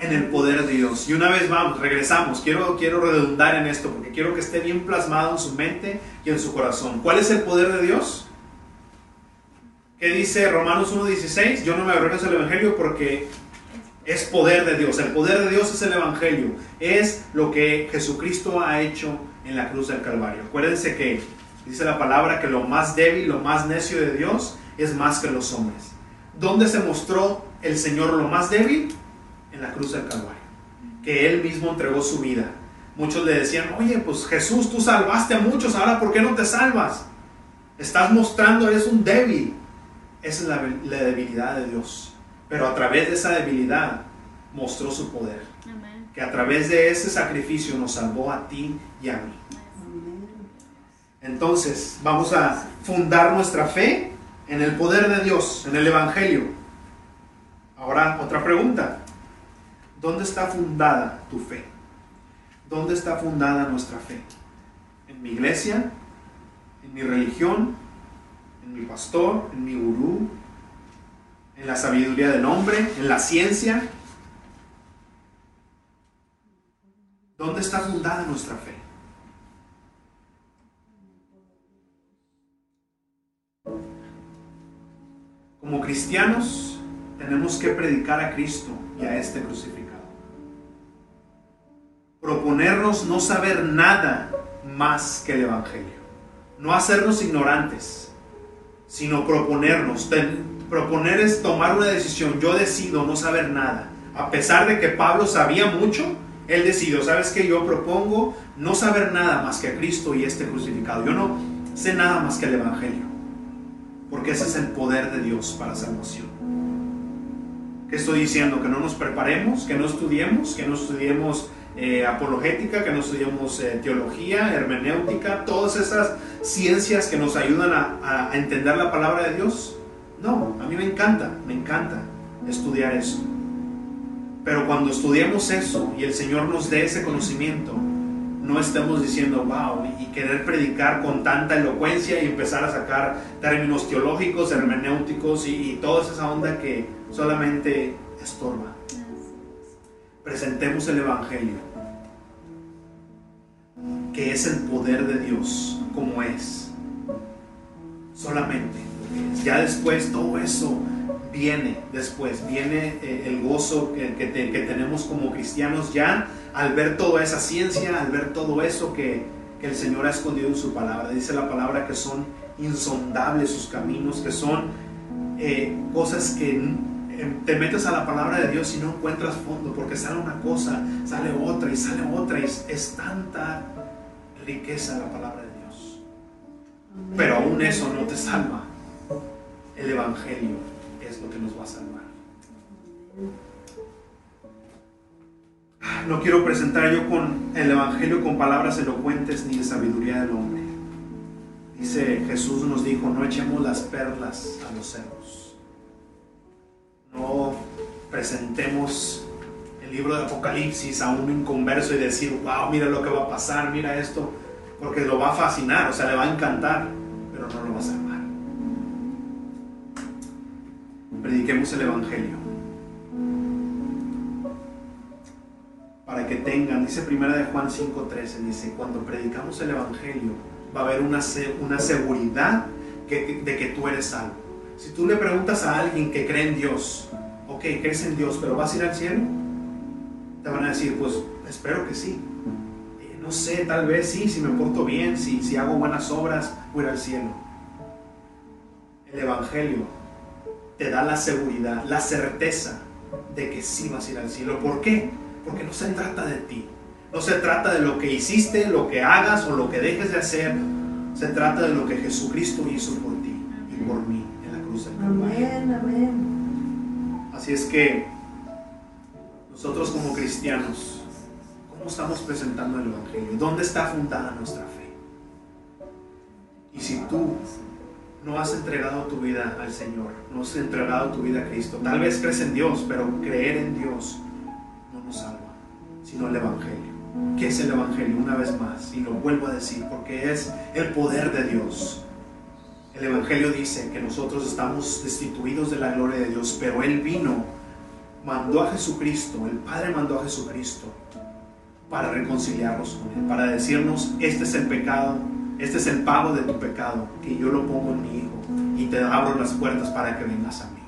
En el poder de Dios. Y una vez vamos, regresamos. Quiero, quiero redundar en esto porque quiero que esté bien plasmado en su mente y en su corazón. ¿Cuál es el poder de Dios? ¿Qué dice Romanos 1.16? Yo no me avergüenzo del Evangelio porque es poder de Dios. El poder de Dios es el Evangelio. Es lo que Jesucristo ha hecho en la cruz del Calvario. Acuérdense que dice la palabra que lo más débil, lo más necio de Dios es más que los hombres. ¿Dónde se mostró el Señor lo más débil? En la cruz del Calvario, que Él mismo entregó su vida. Muchos le decían, oye, pues Jesús, tú salvaste a muchos, ahora ¿por qué no te salvas? Estás mostrando, eres un débil. Esa es la, debilidad de Dios. Pero a través de esa debilidad mostró su poder. Que a través de ese sacrificio nos salvó a ti y a mí. Entonces, vamos a fundar nuestra fe en el poder de Dios, en el Evangelio. Ahora, otra pregunta. ¿Dónde está fundada tu fe? ¿Dónde está fundada nuestra fe? ¿En mi iglesia? ¿En mi religión? ¿En mi pastor? ¿En mi gurú? ¿En la sabiduría del hombre? ¿En la ciencia? ¿Dónde está fundada nuestra fe? Como cristianos tenemos que predicar a Cristo y a este crucificado proponernos no saber nada más que el Evangelio. No hacernos ignorantes, sino proponernos. proponer es tomar una decisión. Yo decido no saber nada. A pesar de que Pablo sabía mucho, él decidió, ¿sabes qué? Yo propongo no saber nada más que a Cristo y este crucificado. Yo no sé nada más que el Evangelio. Porque ese es el poder de Dios para salvación. ¿Qué estoy diciendo? Que no nos preparemos, que no estudiemos, que no estudiemos eh, apologética, que nos estudiamos eh, teología, hermenéutica, todas esas ciencias que nos ayudan a, a, entender la palabra de Dios. No, a mí me encanta, me encanta estudiar eso. Pero cuando estudiamos eso y el Señor nos dé ese conocimiento, no estemos diciendo, wow, y querer predicar con tanta elocuencia y empezar a sacar términos teológicos, hermenéuticos y, y toda esa onda que solamente estorba presentemos el Evangelio, que es el poder de Dios como es. Solamente Ya después todo eso viene después, viene eh, el gozo que, que te- que tenemos como cristianos ya al ver toda esa ciencia, al ver todo eso que, que el Señor ha escondido en su palabra. Dice la palabra que son insondables sus caminos, que son eh, cosas que te metes a la palabra de Dios y no encuentras fondo, porque sale una cosa, sale otra y sale otra, y es, es tanta riqueza la palabra de Dios. Pero aún eso no te salva. El Evangelio es lo que nos va a salvar. No quiero presentar yo con el Evangelio con palabras elocuentes ni de sabiduría del hombre. Dice Jesús nos dijo, no echemos las perlas a los cerdos. No presentemos el libro de Apocalipsis a un inconverso y decir, wow, mira lo que va a pasar, mira esto, porque lo va a fascinar, o sea, le va a encantar, pero no lo va a salvar. Prediquemos el Evangelio. Para que tengan, dice primera de Juan 5.13, dice, cuando predicamos el Evangelio, va a haber una, una seguridad de que tú eres salvo. Si tú le preguntas a alguien que cree en Dios, ok, crees en Dios, pero vas a ir al cielo, te van a decir, pues espero que sí. Eh, no sé, tal vez sí, si me porto bien, si, si hago buenas obras, voy al cielo. El Evangelio te da la seguridad, la certeza de que sí vas a ir al cielo. ¿Por qué? Porque no se trata de ti. No se trata de lo que hiciste, lo que hagas o lo que dejes de hacer. Se trata de lo que Jesucristo hizo por ti y por mí cruz del Calvario. Amén, amén. Así es que nosotros como cristianos, ¿cómo estamos presentando el Evangelio? ¿Dónde está fundada nuestra fe? Y si tú no has entregado tu vida al Señor, no has entregado tu vida a Cristo, tal vez crees en Dios, pero creer en Dios no nos salva, sino el Evangelio. ¿Qué es el Evangelio? Una vez más, y lo vuelvo a decir, porque es el poder de Dios. El Evangelio dice que nosotros estamos destituidos de la gloria de Dios, pero Él vino, mandó a Jesucristo, el Padre mandó a Jesucristo para reconciliarnos con Él, para decirnos, este es el pecado, este es el pago de tu pecado, que yo lo pongo en mi Hijo y te abro las puertas para que vengas a mí.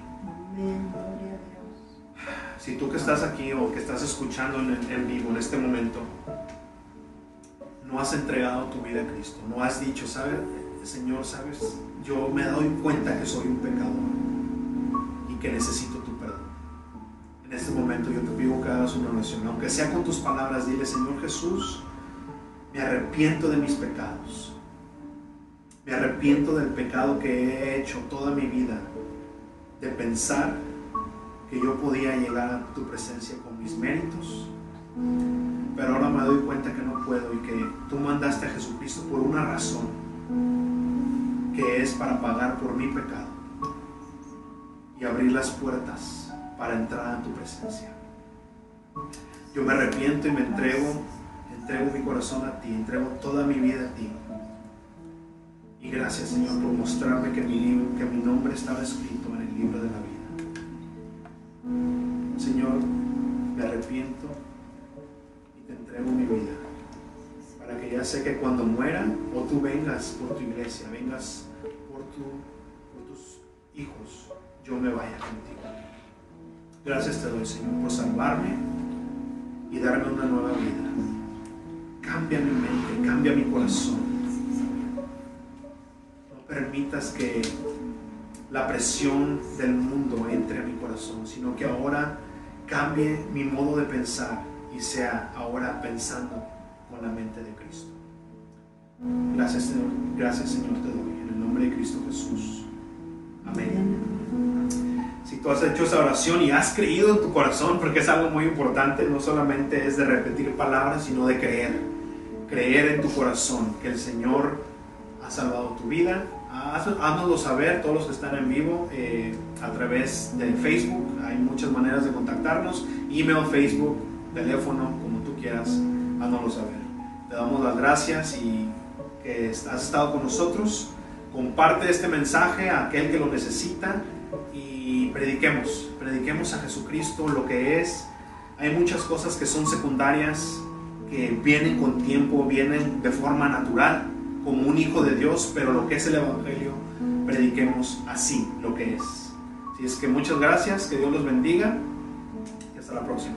Si tú que estás aquí o que estás escuchando en, en vivo en este momento, no has entregado tu vida a Cristo, no has dicho, ¿sabes? Señor, ¿sabes? Yo me doy cuenta que soy un pecador y que necesito tu perdón. En este momento yo te pido que hagas una oración, aunque sea con tus palabras, dile, Señor Jesús, me arrepiento de mis pecados. Me arrepiento del pecado que he hecho toda mi vida, de pensar que yo podía llegar a tu presencia con mis méritos, pero ahora me doy cuenta que no puedo y que tú mandaste a Jesucristo por una razón, que es para pagar por mi pecado y abrir las puertas para entrar a tu presencia. Yo me arrepiento y me entrego, entrego mi corazón a ti, entrego toda mi vida a ti. Y gracias Señor por mostrarme que mi, nombre estaba escrito en el libro de la vida. Señor, me arrepiento y te entrego mi vida. Para que ya sé que cuando muera o tú vengas por tu iglesia, vengas tu, por tus hijos, yo me vaya contigo. Gracias te doy, Señor, por salvarme y darme una nueva vida. Cambia mi mente, cambia mi corazón. No permitas que la presión del mundo entre a mi corazón, sino que ahora cambie mi modo de pensar y sea ahora pensando con la mente de Cristo. Gracias Señor, gracias Señor te doy nombre de Cristo Jesús. Amén. Si tú has hecho esa oración y has creído en tu corazón, porque es algo muy importante, no solamente es de repetir palabras, sino de creer. Creer en tu corazón que el Señor ha salvado tu vida. Haz- Háznoslo saber, todos los que están en vivo, eh, a través de Facebook. Hay muchas maneras de contactarnos. Email, Facebook, teléfono, como tú quieras. Háznoslo saber. Te damos las gracias y que has estado con nosotros. Comparte este mensaje a aquel que lo necesita y prediquemos, prediquemos a Jesucristo lo que es. Hay muchas cosas que son secundarias, que vienen con tiempo, vienen de forma natural, como un hijo de Dios, pero lo que es el Evangelio, prediquemos así lo que es. Así es que muchas gracias, que Dios los bendiga y hasta la próxima.